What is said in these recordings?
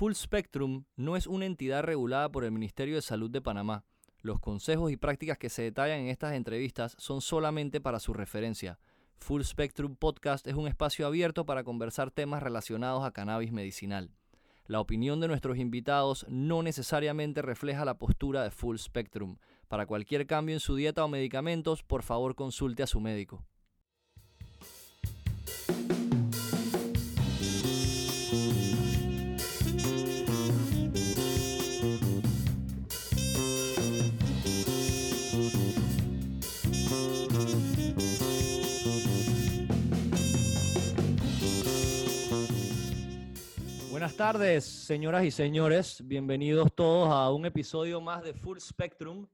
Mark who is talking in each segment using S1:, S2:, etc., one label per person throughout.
S1: Full Spectrum no es una entidad regulada por el Ministerio de Salud de Panamá. Los consejos y prácticas que se detallan en estas entrevistas son solamente para su referencia. Full Spectrum Podcast es un espacio abierto para conversar temas relacionados a cannabis medicinal. La opinión de nuestros invitados no necesariamente refleja la postura de Full Spectrum. Para cualquier cambio en su dieta o medicamentos, por favor consulte a su médico. Buenas tardes, señoras y señores. Bienvenidos todos a un episodio más de Full Spectrum,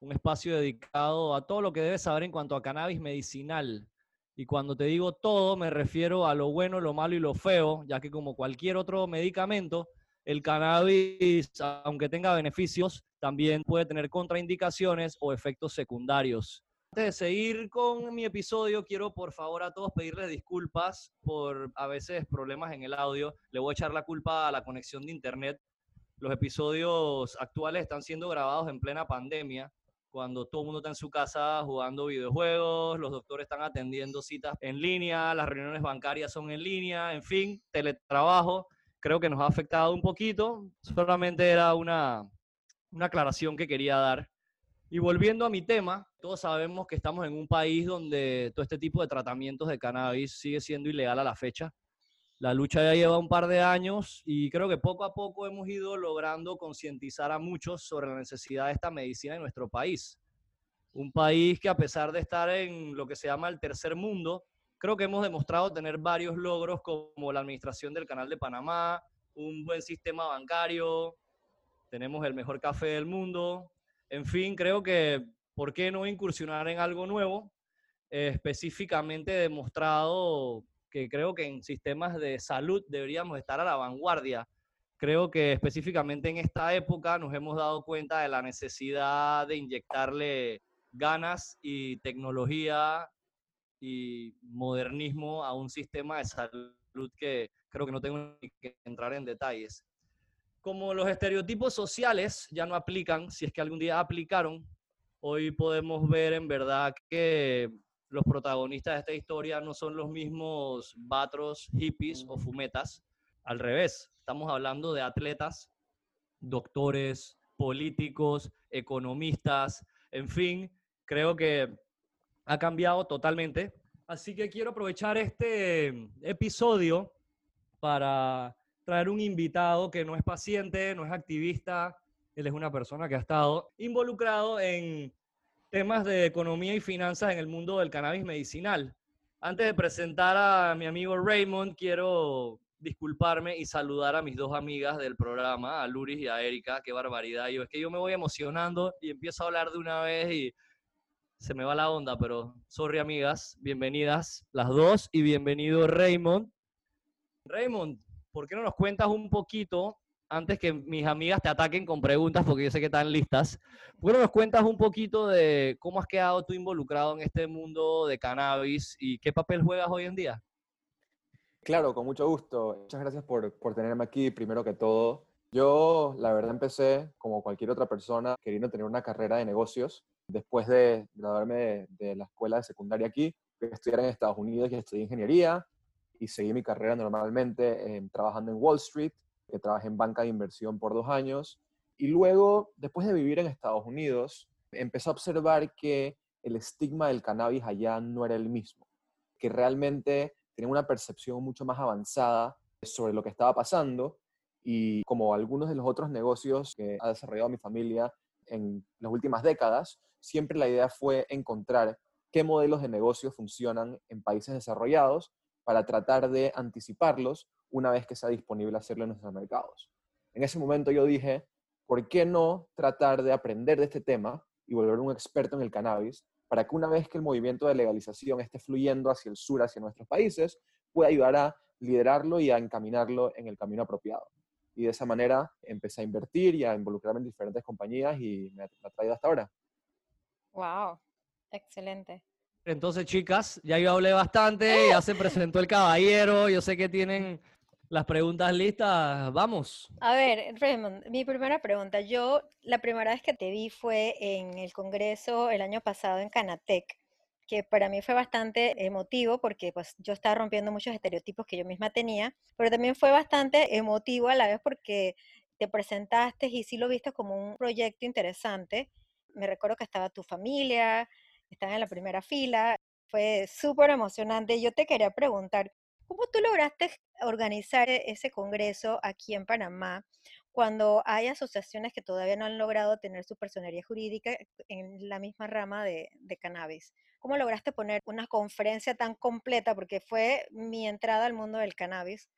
S1: un espacio dedicado a todo lo que debes saber en cuanto a cannabis medicinal. Y cuando te digo todo, me refiero a lo bueno, lo malo y lo feo, ya que como cualquier otro medicamento, el cannabis, aunque tenga beneficios, también puede tener contraindicaciones o efectos secundarios. Antes de seguir con mi episodio, quiero por favor a todos pedirles disculpas por a veces problemas en el audio. Le voy a echar la culpa a la conexión de internet. Los episodios actuales están siendo grabados en plena pandemia, cuando todo el mundo está en su casa jugando videojuegos, los doctores están atendiendo citas en línea, las reuniones bancarias son en línea, en fin, teletrabajo. Creo que nos ha afectado un poquito. Solamente era una, una aclaración que quería dar. Y volviendo a mi tema, todos sabemos que estamos en un país donde todo este tipo de tratamientos de cannabis sigue siendo ilegal a la fecha. La lucha ya lleva un par de años y creo que poco a poco hemos ido logrando concientizar a muchos sobre la necesidad de esta medicina en nuestro país. Un país que a pesar de estar en lo que se llama el tercer mundo, creo que hemos demostrado tener varios logros como la administración del Canal de Panamá, un buen sistema bancario, tenemos el mejor café del mundo, en fin, creo que, ¿por qué no incursionar en algo nuevo? Eh, específicamente demostrado que creo que en sistemas de salud deberíamos estar a la vanguardia. Creo que específicamente en esta época nos hemos dado cuenta de la necesidad de inyectarle ganas y tecnología y modernismo a un sistema de salud que creo que no tengo que entrar en detalles como los estereotipos sociales ya no aplican, si es que algún día aplicaron, hoy podemos ver en verdad que los protagonistas de esta historia no son los mismos batros, hippies o fumetas. Al revés, estamos hablando de atletas, doctores, políticos, economistas, en fin, creo que ha cambiado totalmente. Así que quiero aprovechar este episodio para traer un invitado que no es paciente, no es activista, él es una persona que ha estado involucrado en temas de economía y finanzas en el mundo del cannabis medicinal. Antes de presentar a mi amigo Raymond, quiero disculparme y saludar a mis dos amigas del programa, a Luris y a Erika. Qué barbaridad. Yo es que yo me voy emocionando y empiezo a hablar de una vez y se me va la onda, pero sorry amigas, bienvenidas las dos y bienvenido Raymond. Raymond, ¿por qué no nos cuentas un poquito, antes que mis amigas te ataquen con preguntas, porque yo sé que están listas, ¿por qué no nos cuentas un poquito de cómo has quedado tú involucrado en este mundo de cannabis y qué papel juegas hoy en día?
S2: Claro, con mucho gusto. Muchas gracias por, por tenerme aquí, primero que todo. Yo, la verdad, empecé como cualquier otra persona queriendo tener una carrera de negocios. Después de graduarme de, de la escuela de secundaria aquí, estudiar en Estados Unidos y estudié ingeniería y seguí mi carrera normalmente eh, trabajando en Wall Street, que trabajé en banca de inversión por dos años. Y luego, después de vivir en Estados Unidos, empecé a observar que el estigma del cannabis allá no era el mismo, que realmente tenía una percepción mucho más avanzada sobre lo que estaba pasando y como algunos de los otros negocios que ha desarrollado mi familia en las últimas décadas, siempre la idea fue encontrar qué modelos de negocio funcionan en países desarrollados para tratar de anticiparlos una vez que sea disponible hacerlo en nuestros mercados. En ese momento yo dije, ¿por qué no tratar de aprender de este tema y volver un experto en el cannabis para que una vez que el movimiento de legalización esté fluyendo hacia el sur, hacia nuestros países, pueda ayudar a liderarlo y a encaminarlo en el camino apropiado? Y de esa manera empecé a invertir y a involucrarme en diferentes compañías y me ha traído hasta ahora.
S3: Wow, excelente.
S1: Entonces, chicas, ya yo hablé bastante, ya se presentó el caballero, yo sé que tienen las preguntas listas, vamos.
S3: A ver, Raymond, mi primera pregunta. Yo la primera vez que te vi fue en el Congreso el año pasado en Canatec, que para mí fue bastante emotivo porque pues yo estaba rompiendo muchos estereotipos que yo misma tenía, pero también fue bastante emotivo a la vez porque te presentaste y sí lo viste como un proyecto interesante. Me recuerdo que estaba tu familia, estaba en la primera fila, fue súper emocionante. Yo te quería preguntar, ¿Cómo tú lograste organizar e-, ese congreso aquí en Panamá cuando hay asociaciones que todavía no han logrado tener su personería jurídica en la misma rama de, cannabis? ¿Cómo lograste poner una conferencia tan completa? Porque fue mi entrada al mundo del cannabis.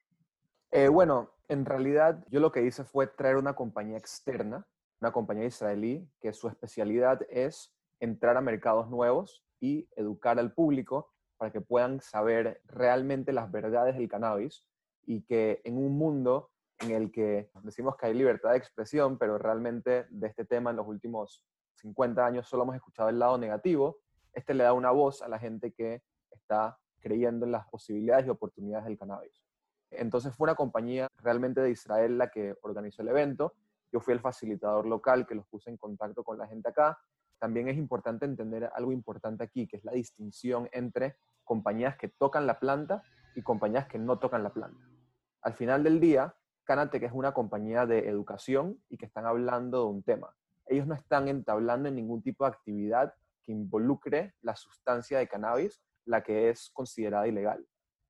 S2: Eh, bueno, en realidad yo lo que hice fue traer una compañía externa, una compañía israelí, que su especialidad es entrar a mercados nuevos y educar al público para que puedan saber realmente las verdades del cannabis y que en un mundo en el que decimos que hay libertad de expresión, pero realmente de este tema en los últimos 50 años solo hemos escuchado el lado negativo, este le da una voz a la gente que está creyendo en las posibilidades y oportunidades del cannabis. Entonces fue una compañía realmente de Israel la que organizó el evento. Yo fui el facilitador local que los puse en contacto con la gente acá. También es importante entender algo importante aquí, que es la distinción entre compañías que tocan la planta y compañías que no tocan la planta. Al final del día, Canatec es una compañía de educación y que están hablando de un tema. Ellos no están entablando en ningún tipo de actividad que involucre la sustancia de cannabis, la que es considerada ilegal.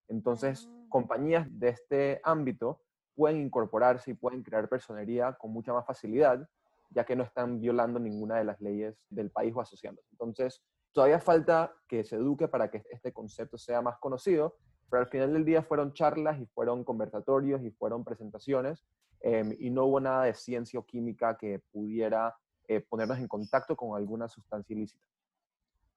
S2: Entonces, mm. compañías de este ámbito pueden incorporarse y pueden crear personería con mucha más facilidad, ya que no están violando ninguna de las leyes del país o asociándose. Entonces, Todavía falta que se eduque para que este concepto sea más conocido, pero al final del día fueron charlas y fueron conversatorios y fueron presentaciones em, y no hubo nada de ciencia o química que pudiera eh, ponernos en contacto con alguna sustancia ilícita.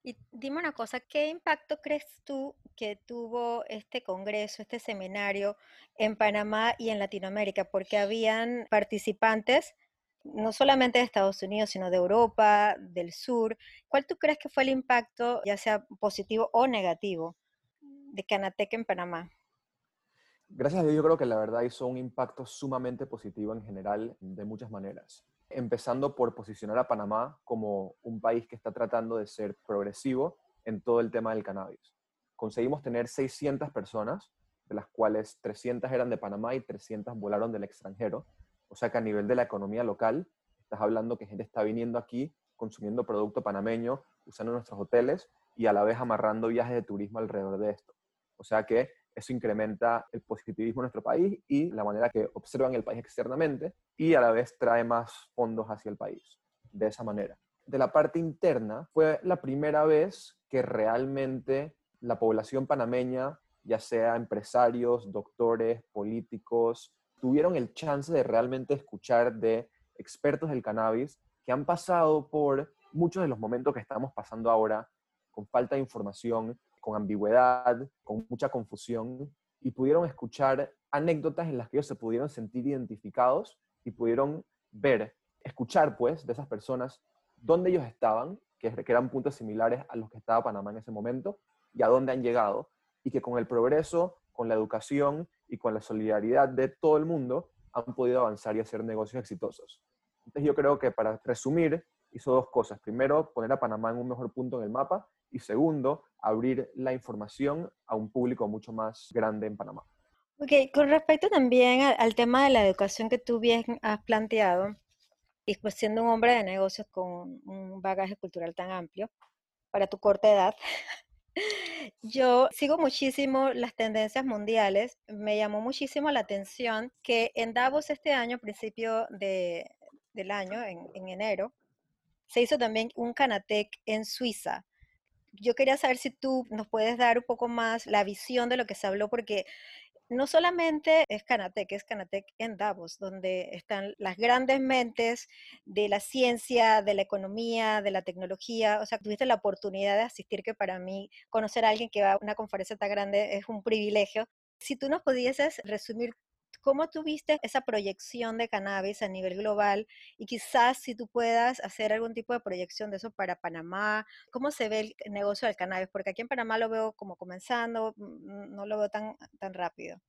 S3: Y dime una cosa, ¿qué impacto crees tú que tuvo este congreso, este seminario en Panamá y en Latinoamérica? Porque habían participantes no solamente de Estados Unidos, sino de Europa, del sur. ¿Cuál tú crees que fue el impacto, ya sea positivo o negativo, de Canatec en Panamá?
S2: Gracias a Dios, yo creo que la verdad hizo un impacto sumamente positivo en general de muchas maneras. Empezando por posicionar a Panamá como un país que está tratando de ser progresivo en todo el tema del cannabis. Conseguimos tener 600 personas, de las cuales 300 eran de Panamá y 300 volaron del extranjero o sea que a nivel de la economía local, estás hablando que gente está viniendo aquí, consumiendo producto panameño, usando nuestros hoteles y a la vez amarrando viajes de turismo alrededor de esto. O sea que eso incrementa el positivismo en nuestro país y la manera que observan el país externamente y a la vez trae más fondos hacia el país. De esa manera. De la parte interna, fue la primera vez que realmente la población panameña, ya sea empresarios, doctores, políticos, tuvieron el chance de realmente escuchar de expertos del cannabis que han pasado por muchos de los momentos que estamos pasando ahora, con falta de información, con ambigüedad, con mucha confusión, y pudieron escuchar anécdotas en las que ellos se pudieron sentir identificados y pudieron ver, escuchar pues de esas personas dónde ellos estaban, que, eran puntos similares a los que estaba Panamá en ese momento, y a dónde han llegado, y que con el progreso, con la educación y con la solidaridad de todo el mundo han podido avanzar y hacer negocios exitosos. Entonces yo creo que para resumir, hizo dos cosas. Primero, poner a Panamá en un mejor punto en el mapa y segundo, abrir la información a un público mucho más grande en Panamá.
S3: Ok, con respecto también al, tema de la educación que tú bien has planteado, y pues siendo un hombre de negocios con un bagaje cultural tan amplio, para tu corta edad, Yo sigo muchísimo las tendencias mundiales. Me llamó muchísimo la atención que en Davos este año, principio de, del año, en, en enero, se hizo también un Canatec en Suiza. Yo quería saber si tú nos puedes dar un poco más la visión de lo que se habló, porque no solamente es Canatec, es Canatec en Davos, donde están las grandes mentes de la ciencia, de la economía, de la tecnología. O sea, tuviste la oportunidad de asistir, que para mí conocer a alguien que va a una conferencia tan grande es un privilegio. Si tú nos pudieses resumir ¿Cómo tuviste esa proyección de cannabis a nivel global? Y quizás si tú puedas hacer algún tipo de proyección de eso para Panamá, ¿cómo se ve el negocio del cannabis? Porque aquí en Panamá lo veo como comenzando, mm, no lo veo tan, tan rápido.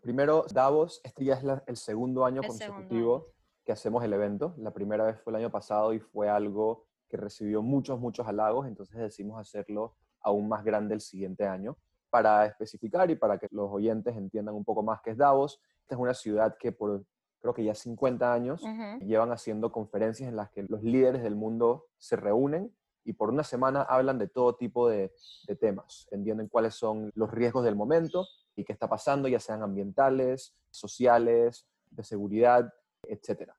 S2: Primero, Davos, este ya es el segundo año consecutivo que hacemos el evento. La primera vez fue el año pasado y fue algo que recibió muchos, muchos halagos, entonces decidimos hacerlo aún más grande el siguiente año. Para especificar y para que los oyentes entiendan un poco más qué es Davos, esta es una ciudad que por creo que ya 50 años llevan haciendo conferencias en las que los líderes del mundo se reúnen y por una semana hablan de todo tipo de, de temas, entienden cuáles son los riesgos del momento y qué está pasando, ya sean ambientales, sociales, de seguridad, etc.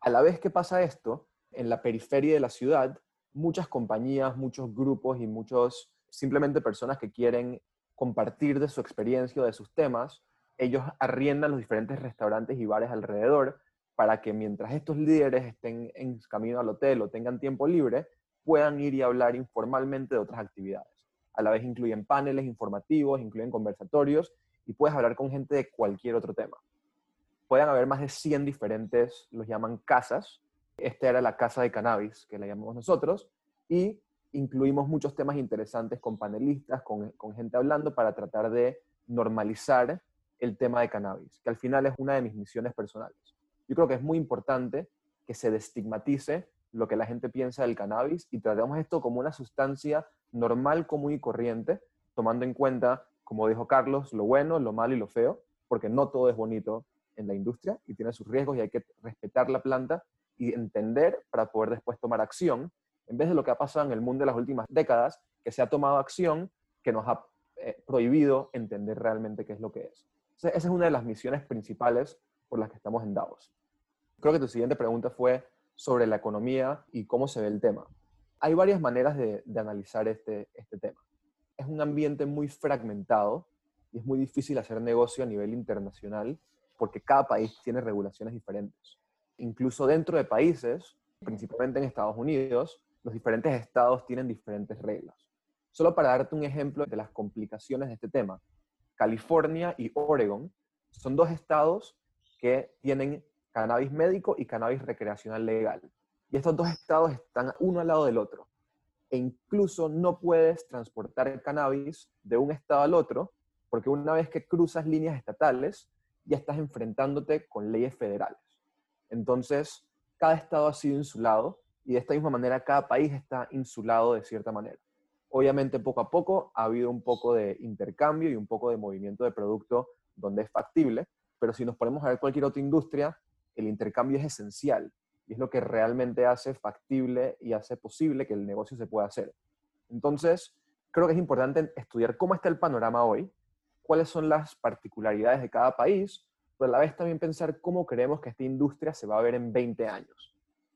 S2: A la vez que pasa esto, en la periferia de la ciudad, muchas compañías, muchos grupos y muchos simplemente personas que quieren compartir de su experiencia o de sus temas, ellos arriendan los diferentes restaurantes y bares alrededor para que mientras estos líderes estén en camino al hotel o tengan tiempo libre, puedan ir y hablar informalmente de otras actividades. A la vez incluyen paneles informativos, incluyen conversatorios y puedes hablar con gente de cualquier otro tema. Pueden haber más de 100 diferentes, los llaman casas. Esta era la casa de cannabis, que la llamamos nosotros, y incluimos muchos temas interesantes con panelistas, con, gente hablando para tratar de normalizar el tema de cannabis, que al final es una de mis misiones personales. Yo creo que es muy importante que se destigmatice lo que la gente piensa del cannabis y tratemos esto como una sustancia normal, común y corriente, tomando en cuenta, como dijo Carlos, lo bueno, lo malo y lo feo, porque no todo es bonito en la industria y tiene sus riesgos y hay que respetar la planta y entender para poder después tomar acción, en vez de lo que ha pasado en el mundo en las últimas décadas, que se ha tomado acción que nos ha eh, prohibido entender realmente qué es lo que es. esa es una de las misiones principales por las que estamos en Davos. Creo que tu siguiente pregunta fue sobre la economía y cómo se ve el tema. Hay varias maneras de, analizar este, este tema. Es un ambiente muy fragmentado y es muy difícil hacer negocio a nivel internacional porque cada país tiene regulaciones diferentes. Incluso dentro de países, principalmente en Estados Unidos, los diferentes estados tienen diferentes reglas. Solo para darte un ejemplo de las complicaciones de este tema, California y Oregon son dos estados que tienen cannabis médico y cannabis recreacional legal. Y estos dos estados están uno al lado del otro. E incluso no puedes transportar cannabis de un estado al otro, porque una vez que cruzas líneas estatales, ya estás enfrentándote con leyes federales. Entonces, cada estado ha sido insulado y de esta misma manera cada país está insulado de cierta manera. Obviamente, poco a poco ha habido un poco de intercambio y un poco de movimiento de producto donde es factible, pero si nos ponemos a ver cualquier otra industria, el intercambio es esencial y es lo que realmente hace factible y hace posible que el negocio se pueda hacer. Entonces, creo que es importante estudiar cómo está el panorama hoy, cuáles son las particularidades de cada país, pero a la vez también pensar cómo creemos que esta industria se va a ver en 20 años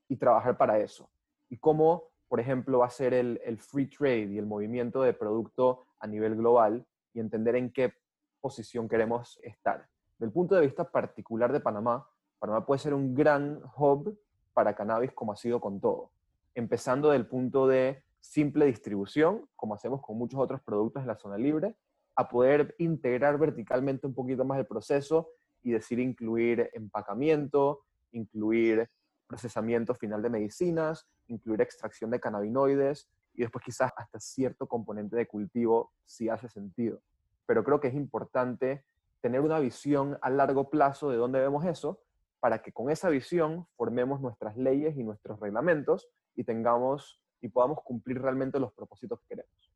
S2: y trabajar para eso. Y cómo, por ejemplo, va a ser el, el free trade y el movimiento de producto a nivel global y entender en qué posición queremos estar. Del punto de vista particular de Panamá, Panamá puede ser un gran hub para cannabis como ha sido con todo, empezando del punto de simple distribución, como hacemos con muchos otros productos en la zona libre, a poder integrar verticalmente un poquito más el proceso y decir incluir empacamiento, incluir procesamiento final de medicinas, incluir extracción de cannabinoides y después quizás hasta cierto componente de cultivo si hace sentido. Pero creo que es importante tener una visión a largo plazo de dónde vemos eso para que con esa visión formemos nuestras leyes y nuestros reglamentos y tengamos y podamos cumplir realmente los propósitos que queremos.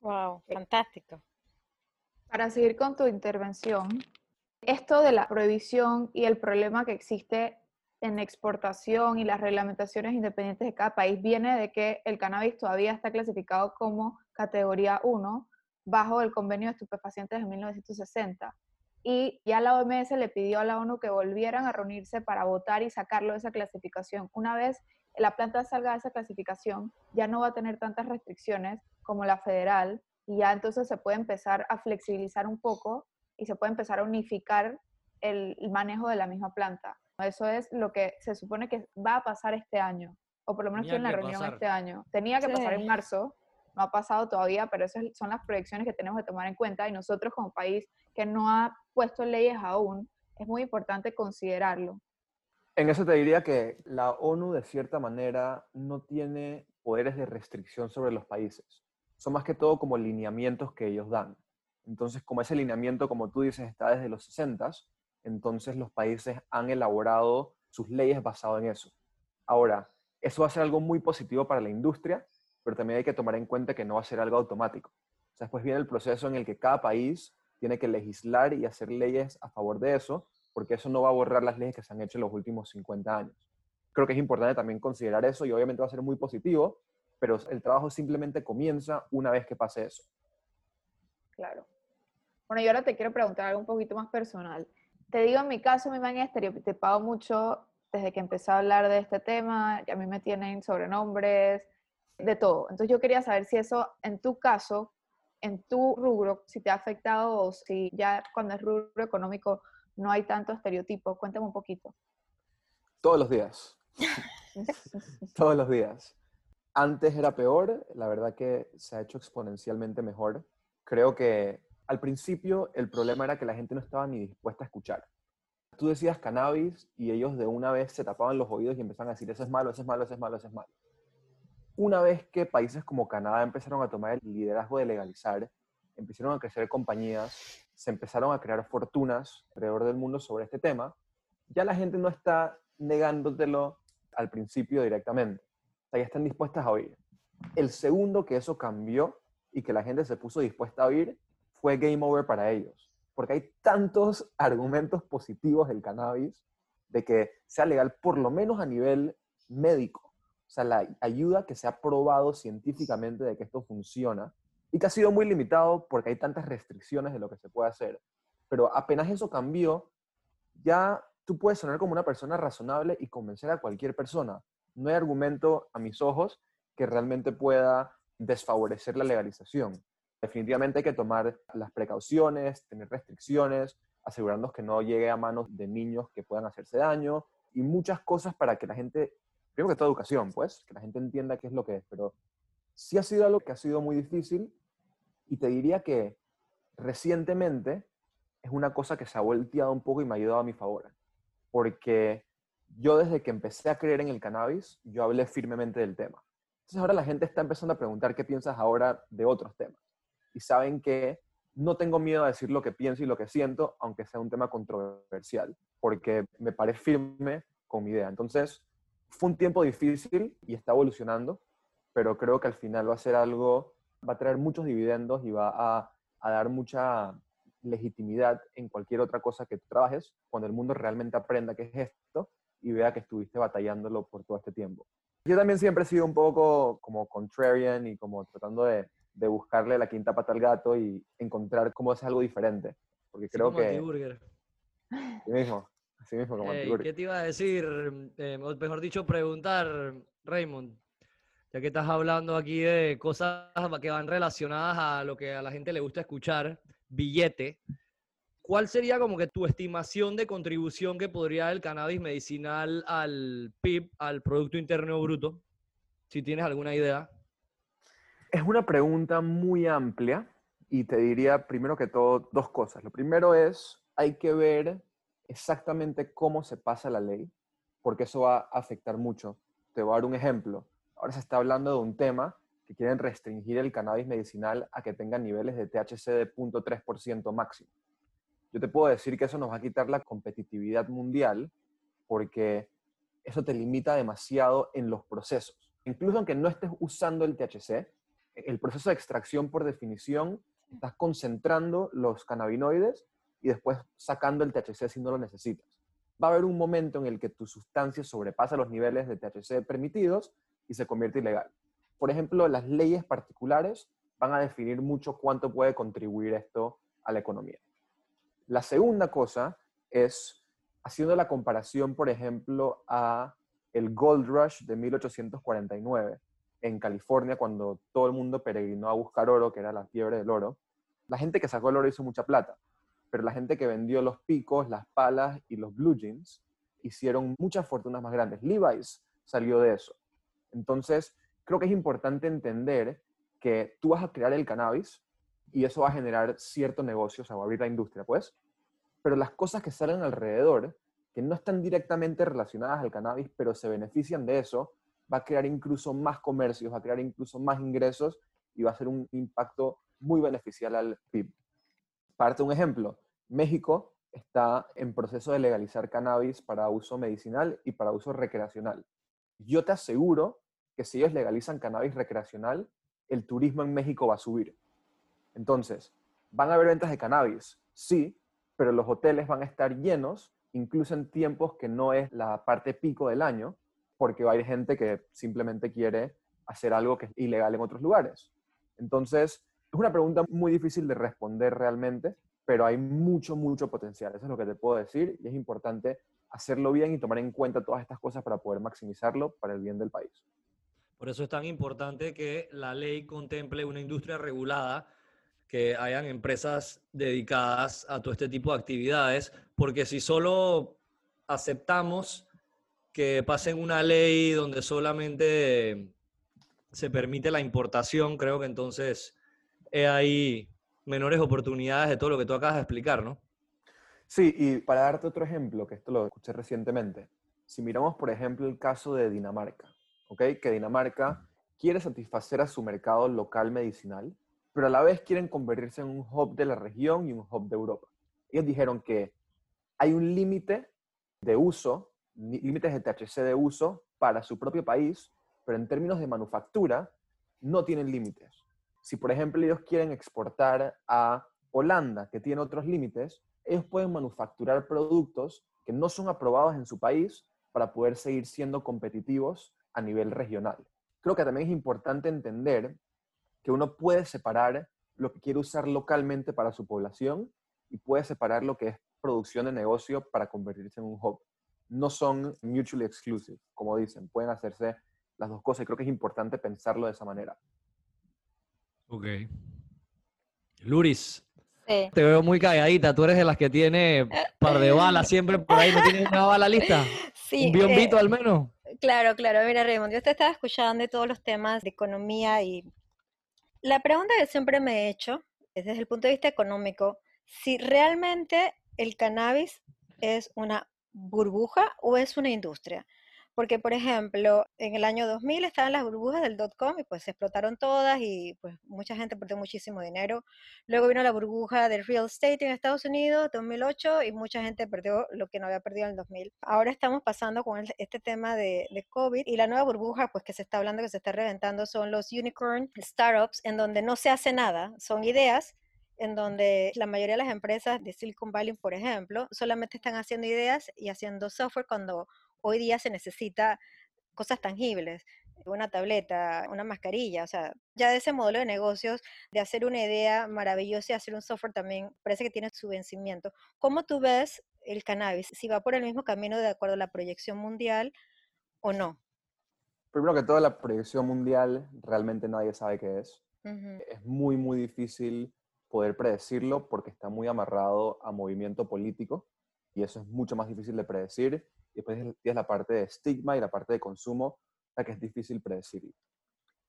S3: Wow, fantástico.
S4: Para seguir con tu intervención, esto de la prohibición y el problema que existe en exportación y las reglamentaciones independientes de cada país viene de que el cannabis todavía está clasificado como categoría 1 bajo el convenio de estupefacientes de 1960 y ya la OMS le pidió a la ONU que volvieran a reunirse para votar y sacarlo de esa clasificación. Una vez la planta salga de esa clasificación, ya no va a tener tantas restricciones como la federal y ya entonces se puede empezar a flexibilizar un poco y se puede empezar a unificar el, manejo de la misma planta. Eso es lo que se supone que va a pasar este año, o por lo menos en la reunión este año. Tenía que pasar en marzo, no ha pasado todavía, pero esas son las proyecciones que tenemos que tomar en cuenta y nosotros como país que no ha puesto leyes aún, es muy importante considerarlo.
S2: En eso te diría que la ONU de cierta manera no tiene poderes de restricción sobre los países. Son más que todo como lineamientos que ellos dan. Entonces, como ese lineamiento, como tú dices, está desde los 60, entonces los países han elaborado sus leyes basado en eso. Ahora, eso va a ser algo muy positivo para la industria, pero también hay que tomar en cuenta que no va a ser algo automático. O sea, después viene el proceso en el que cada país tiene que legislar y hacer leyes a favor de eso, porque eso no va a borrar las leyes que se han hecho en los últimos 50 años. Creo que es importante también considerar eso y obviamente va a ser muy positivo, pero el trabajo simplemente comienza una vez que pase eso.
S4: Claro. Bueno, y ahora te quiero preguntar algo un poquito más personal. Te digo, en mi caso, me han estereotipado mucho desde que empecé a hablar de este tema, a mí me tienen sobrenombres, de todo. Entonces yo quería saber si eso, en tu caso, en tu rubro, si te ha afectado o si ya cuando es rubro económico no hay tanto estereotipo. Cuéntame un poquito.
S2: Todos los días. Todos los días. Antes era peor, la verdad que se ha hecho exponencialmente mejor. Creo que al principio el problema era que la gente no estaba ni dispuesta a escuchar. Tú decías cannabis y ellos de una vez se tapaban los oídos y empezaban a decir, eso es malo, eso es malo, eso es malo, eso es malo. Una vez que países como Canadá empezaron a tomar el liderazgo de legalizar, empezaron a crecer compañías, se empezaron a crear fortunas alrededor del mundo sobre este tema, ya la gente no está negándotelo al principio directamente. O sea, ya están dispuestas a oír. El segundo que eso cambió y que la gente se puso dispuesta a oír fue game over para ellos. Porque hay tantos argumentos positivos del cannabis de que sea legal, por lo menos a nivel médico. O sea, la ayuda que se ha probado científicamente de que esto funciona y que ha sido muy limitado porque hay tantas restricciones de lo que se puede hacer. Pero apenas eso cambió, ya tú puedes sonar como una persona razonable y convencer a cualquier persona. No hay argumento a mis ojos que realmente pueda desfavorecer la legalización definitivamente hay que tomar las precauciones, tener restricciones, asegurarnos que no llegue a manos de niños que puedan hacerse daño y muchas cosas para que la gente, primero que toda educación, pues, que la gente entienda qué es lo que es, pero sí ha sido algo que ha sido muy difícil y te diría que recientemente es una cosa que se ha volteado un poco y me ha ayudado a mi favor, porque yo desde que empecé a creer en el cannabis, yo hablé firmemente del tema. Entonces ahora la gente está empezando a preguntar qué piensas ahora de otros temas y saben que no tengo miedo a decir lo que pienso y lo que siento, aunque sea un tema controversial, porque me parece firme con mi idea. Entonces, fue un tiempo difícil y está evolucionando, pero creo que al final va a ser algo, va a traer muchos dividendos y va a, dar mucha legitimidad en cualquier otra cosa que trabajes, cuando el mundo realmente aprenda qué es esto y vea que estuviste batallándolo por todo este tiempo. Yo también siempre he sido un poco como contrarian y como tratando de, de buscarle la quinta pata al gato y encontrar cómo es algo diferente. Porque creo
S1: como
S2: que... Así mismo, así mismo como
S1: eh, ¿Qué te iba a decir? Eh, mejor dicho, preguntar, Raymond, ya que estás hablando aquí de cosas que van relacionadas a lo que a la gente le gusta escuchar, billete. ¿Cuál sería como que tu estimación de contribución que podría dar el cannabis medicinal al PIB, al Producto Interno Bruto? Si tienes alguna idea.
S2: Es una pregunta muy amplia y te diría primero que todo dos cosas. Lo primero es, hay que ver exactamente cómo se pasa la ley, porque eso va a afectar mucho. Te voy a dar un ejemplo. Ahora se está hablando de un tema que quieren restringir el cannabis medicinal a que tenga niveles de THC de 0.3% máximo. Yo te puedo decir que eso nos va a quitar la competitividad mundial porque eso te limita demasiado en los procesos. Incluso aunque no estés usando el THC, el proceso de extracción, por definición, estás concentrando los cannabinoides y después sacando el THC si no lo necesitas. Va a haber un momento en el que tu sustancia sobrepasa los niveles de THC permitidos y se convierte ilegal. Por ejemplo, las leyes particulares van a definir mucho cuánto puede contribuir esto a la economía. La segunda cosa es haciendo la comparación, por ejemplo, a el Gold Rush de 1849 en California cuando todo el mundo peregrinó a buscar oro, que era la fiebre del oro. La gente que sacó el oro hizo mucha plata, pero la gente que vendió los picos, las palas y los blue jeans hicieron muchas fortunas más grandes. Levi's salió de eso. Entonces, creo que es importante entender que tú vas a crear el cannabis y eso va a generar cierto negocio, o sea, va a abrir la industria, pues, pero las cosas que salen alrededor, que no están directamente relacionadas al cannabis, pero se benefician de eso, va a crear incluso más comercios, va a crear incluso más ingresos y va a ser un impacto muy beneficial al PIB. Parte un ejemplo. México está en proceso de legalizar cannabis para uso medicinal y para uso recreacional. Yo te aseguro que si ellos legalizan cannabis recreacional, el turismo en México va a subir. Entonces, ¿van a haber ventas de cannabis? Sí, pero los hoteles van a estar llenos, incluso en tiempos que no es la parte pico del año, porque va a haber gente que simplemente quiere hacer algo que es ilegal en otros lugares. Entonces, es una pregunta muy difícil de responder realmente, pero hay mucho, mucho potencial. Eso es lo que te puedo decir y es importante hacerlo bien y tomar en cuenta todas estas cosas para poder maximizarlo para el bien del país.
S1: Por eso es tan importante que la ley contemple una industria regulada, que hayan empresas dedicadas a todo este tipo de actividades, porque si solo aceptamos que pasen una ley donde solamente se permite la importación, creo que entonces hay menores oportunidades de todo lo que tú acabas de explicar, ¿no?
S2: Sí, y para darte otro ejemplo, que esto lo escuché recientemente, si miramos, por ejemplo, el caso de Dinamarca, ¿ok? Que Dinamarca quiere satisfacer a su mercado local medicinal, pero a la vez quieren convertirse en un hub de la región y un hub de Europa. Ellos dijeron que hay un límite de uso, límites de THC de uso para su propio país, pero en términos de manufactura no tienen límites. Si, por ejemplo, ellos quieren exportar a Holanda, que tiene otros límites, ellos pueden manufacturar productos que no son aprobados en su país para poder seguir siendo competitivos a nivel regional. Creo que también es importante entender que uno puede separar lo que quiere usar localmente para su población y puede separar lo que es producción de negocio para convertirse en un hub. No son mutually exclusive, como dicen, pueden hacerse las dos cosas y creo que es importante pensarlo de esa manera.
S1: Ok. Luris, te veo muy calladita. Tú eres de las que tiene par de balas siempre por ahí. ¿No tienes una bala lista? Sí. ¿Un biombito eh, al menos?
S3: Claro, claro. Mira, Raymond, yo te estaba escuchando de todos los temas de economía y la pregunta que siempre me he hecho es desde el punto de vista económico, si realmente el cannabis es una burbuja o es una industria. Porque, por ejemplo, en el año 2000 estaban las burbujas del dot-com y pues se explotaron todas y pues mucha gente perdió muchísimo dinero. Luego vino la burbuja del real estate en Estados Unidos, 2008, y mucha gente perdió lo que no había perdido en el 2000. Ahora estamos pasando con este tema de, de COVID y la nueva burbuja pues que se está hablando, que se está reventando, son los unicorn startups, en donde no se hace nada, son ideas en donde la mayoría de las empresas de Silicon Valley, por ejemplo, solamente están haciendo ideas y haciendo software cuando hoy día se necesita cosas tangibles, una tableta, una mascarilla, o sea, ya de ese modelo de negocios, de hacer una idea maravillosa y hacer un software también, parece que tiene su vencimiento. ¿Cómo tú ves el cannabis? Si va por el mismo camino de acuerdo a la proyección mundial o no.
S2: Primero que todo, la proyección mundial realmente nadie sabe qué es. Es muy, muy difícil poder predecirlo porque está muy amarrado a movimiento político y eso es mucho más difícil de predecir después tienes la parte de estigma y la parte de consumo, la que es difícil predecir.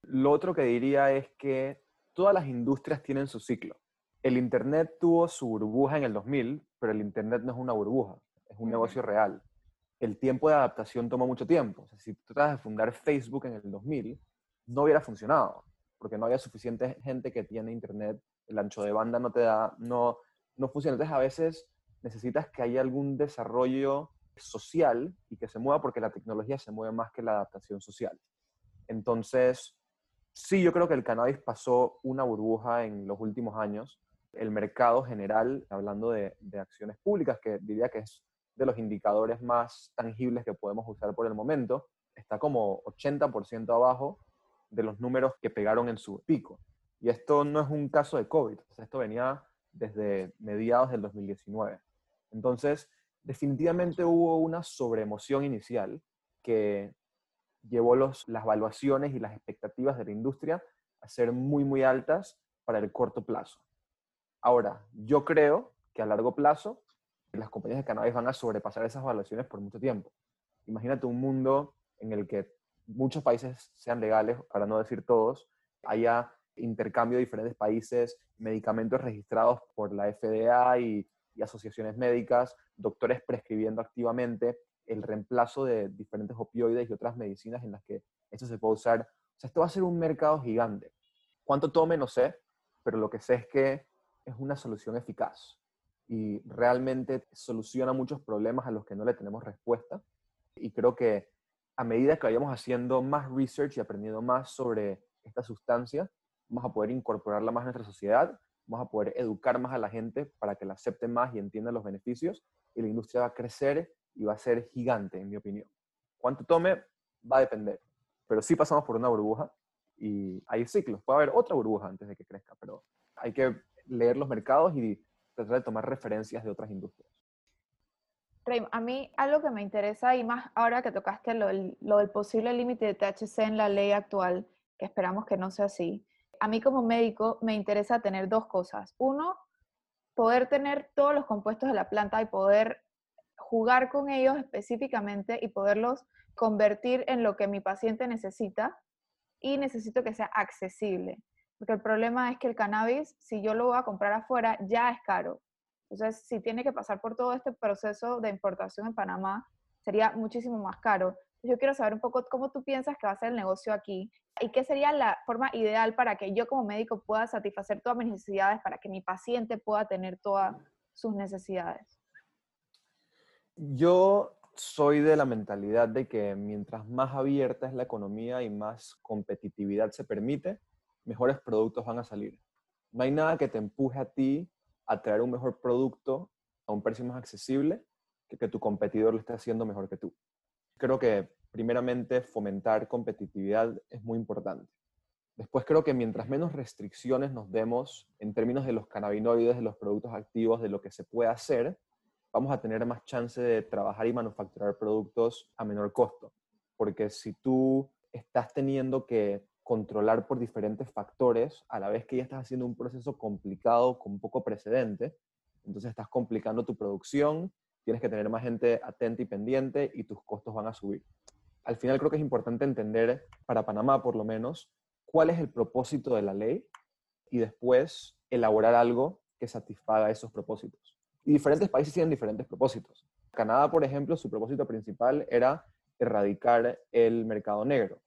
S2: Lo otro que diría es que todas las industrias tienen su ciclo. El Internet tuvo su burbuja en el 2000, pero el Internet no es una burbuja, es un negocio real. El tiempo de adaptación toma mucho tiempo. O sea, si tú tratas de fundar Facebook en el 2000, no hubiera funcionado, porque no había suficiente gente que tiene Internet, el ancho de banda no te da, no, no funciona. Entonces a veces necesitas que haya algún desarrollo social y que se mueva porque la tecnología se mueve más que la adaptación social. Entonces, sí, yo creo que el cannabis pasó una burbuja en los últimos años. El mercado general, hablando de, acciones públicas, que diría que es de los indicadores más tangibles que podemos usar por el momento, está como 80% abajo de los números que pegaron en su pico. Y esto no es un caso de COVID, esto venía desde mediados del 2019. Entonces, definitivamente hubo una sobreemoción inicial que llevó los, las evaluaciones y las expectativas de la industria a ser muy, muy altas para el corto plazo. Ahora, yo creo que a largo plazo las compañías de cannabis van a sobrepasar esas evaluaciones por mucho tiempo. Imagínate un mundo en el que muchos países sean legales, para no decir todos, haya intercambio de diferentes países, medicamentos registrados por la FDA y y asociaciones médicas, doctores prescribiendo activamente el reemplazo de diferentes opioides y otras medicinas en las que esto se puede usar. O sea, esto va a ser un mercado gigante. ¿Cuánto tome? No sé, pero lo que sé es que es una solución eficaz y realmente soluciona muchos problemas a los que no le tenemos respuesta. Y creo que a medida que vayamos haciendo más research y aprendiendo más sobre esta sustancia, vamos a poder incorporarla más en nuestra sociedad, vamos a poder educar más a la gente para que la acepte más y entienda los beneficios y la industria va a crecer y va a ser gigante, en mi opinión. ¿Cuánto tome? Va a depender. Pero sí pasamos por una burbuja y hay ciclos. Puede haber otra burbuja antes de que crezca, pero hay que leer los mercados y tratar de tomar referencias de otras industrias.
S4: Rey, a mí algo que me interesa y más ahora que tocaste lo, lo del posible límite de THC en la ley actual, que esperamos que no sea así, a mí como médico me interesa tener dos cosas. Uno, poder tener todos los compuestos de la planta y poder jugar con ellos específicamente y poderlos convertir en lo que mi paciente necesita y necesito que sea accesible. Porque el problema es que el cannabis, si yo lo voy a comprar afuera, ya es caro. Entonces, si tiene que pasar por todo este proceso de importación en Panamá, sería muchísimo más caro. Yo quiero saber un poco cómo tú piensas que va a ser el negocio aquí y qué sería la forma ideal para que yo como médico pueda satisfacer todas mis necesidades, para que mi paciente pueda tener todas sus necesidades.
S2: Yo soy de la mentalidad de que mientras más abierta es la economía y más competitividad se permite, mejores productos van a salir. No hay nada que te empuje a ti a traer un mejor producto a un precio más accesible que que tu competidor lo esté haciendo mejor que tú creo que primeramente fomentar competitividad es muy importante. Después creo que mientras menos restricciones nos demos en términos de los cannabinoides, de los productos activos, de lo que se puede hacer, vamos a tener más chance de trabajar y manufacturar productos a menor costo. Porque si tú estás teniendo que controlar por diferentes factores a la vez que ya estás haciendo un proceso complicado con poco precedente, entonces estás complicando tu producción tienes que tener más gente atenta y pendiente y tus costos van a subir. Al final creo que es importante entender, para Panamá por lo menos, cuál es el propósito de la ley y después elaborar algo que satisfaga esos propósitos. Y diferentes países tienen diferentes propósitos. Canadá, por ejemplo, su propósito principal era erradicar el mercado negro.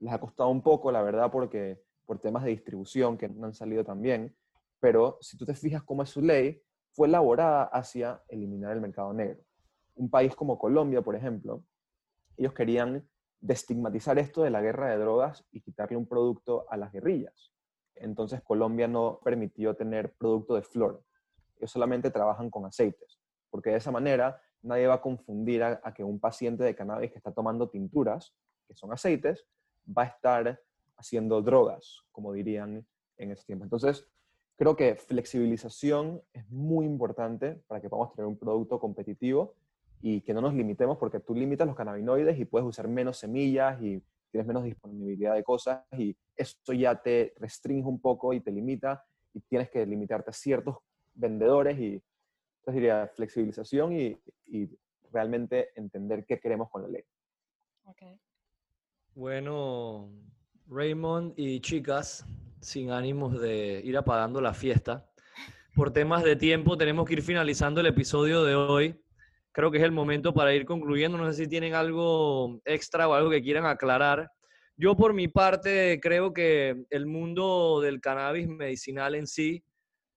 S2: Les ha costado un poco, la verdad, porque por temas de distribución que no han salido tan bien, pero si tú te fijas cómo es su ley, fue elaborada hacia eliminar el mercado negro. Un país como Colombia, por ejemplo, ellos querían destigmatizar esto de la guerra de drogas y quitarle un producto a las guerrillas. Entonces Colombia no permitió tener producto de flor. Ellos solamente trabajan con aceites, porque de esa manera nadie va a confundir a, que un paciente de cannabis que está tomando tinturas, que son aceites, va a estar haciendo drogas, como dirían en ese tiempo. Entonces, Creo que flexibilización es muy importante para que podamos tener un producto competitivo y que no nos limitemos porque tú limitas los cannabinoides y puedes usar menos semillas y tienes menos disponibilidad de cosas y esto ya te restringe un poco y te limita y tienes que limitarte a ciertos vendedores y entonces diría flexibilización y, y realmente entender qué queremos con la ley.
S1: Okay. Bueno, Raymond y chicas, sin ánimos de ir apagando la fiesta. Por temas de tiempo tenemos que ir finalizando el episodio de hoy. Creo que es el momento para ir concluyendo. No sé si tienen algo extra o algo que quieran aclarar. Yo por mi parte creo que el mundo del cannabis medicinal en sí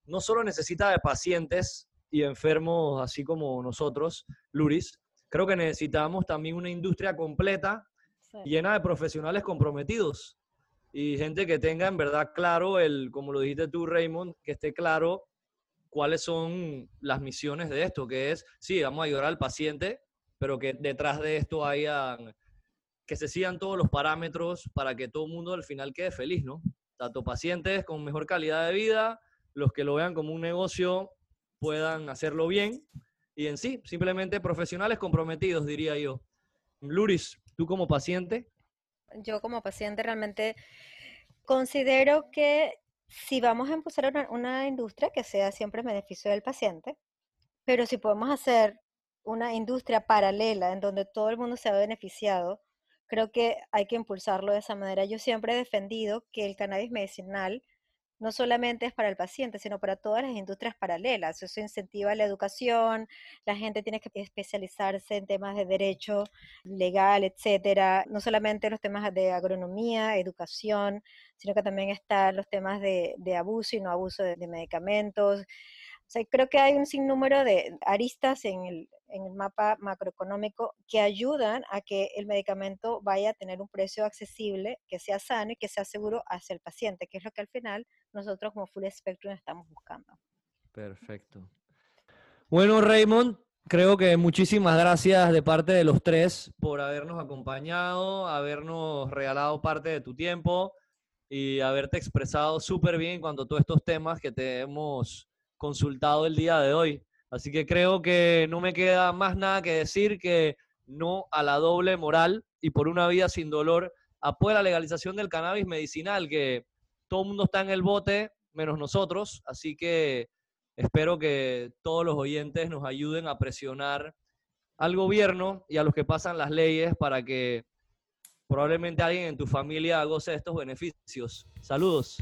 S1: no solo necesita de pacientes y enfermos así como nosotros, Luris, creo que necesitamos también una industria completa llena de profesionales comprometidos y gente que tenga en verdad claro el, como lo dijiste tú, Raymond, que esté claro cuáles son las misiones de esto, que es, sí, vamos a ayudar al paciente, pero que detrás de esto hayan, que se sigan todos los parámetros para que todo el mundo al final quede feliz, ¿no? Tanto pacientes con mejor calidad de vida, los que lo vean como un negocio puedan hacerlo bien y en sí, simplemente profesionales comprometidos, diría yo. Luris, tú como paciente,
S3: yo como paciente realmente considero que si vamos a impulsar una, industria que sea siempre en beneficio del paciente, pero si podemos hacer una industria paralela en donde todo el mundo se beneficiado, creo que hay que impulsarlo de esa manera. Yo siempre he defendido que el cannabis medicinal no solamente es para el paciente, sino para todas las industrias paralelas. Eso incentiva la educación, la gente tiene que especializarse en temas de derecho legal, etcétera, no solamente los temas de agronomía, educación, sino que también están los temas de, abuso y no abuso de medicamentos, creo que hay un sinnúmero de aristas en el, mapa macroeconómico que ayudan a que el medicamento vaya a tener un precio accesible, que sea sano y que sea seguro hacia el paciente, que es lo que al final nosotros como Full Spectrum estamos buscando.
S1: Perfecto. Bueno, Raymond, creo que muchísimas gracias de parte de los tres por habernos acompañado, habernos regalado parte de tu tiempo y haberte expresado súper bien en cuanto a todos estos temas que te hemos consultado el día de hoy. Así que creo que no me queda más nada que decir que no a la doble moral y por una vida sin dolor apoya la legalización del cannabis medicinal, que todo el mundo está en el bote, menos nosotros. Así que espero que todos los oyentes nos ayuden a presionar al gobierno y a los que pasan las leyes para que probablemente alguien en tu familia goce de estos beneficios. Saludos.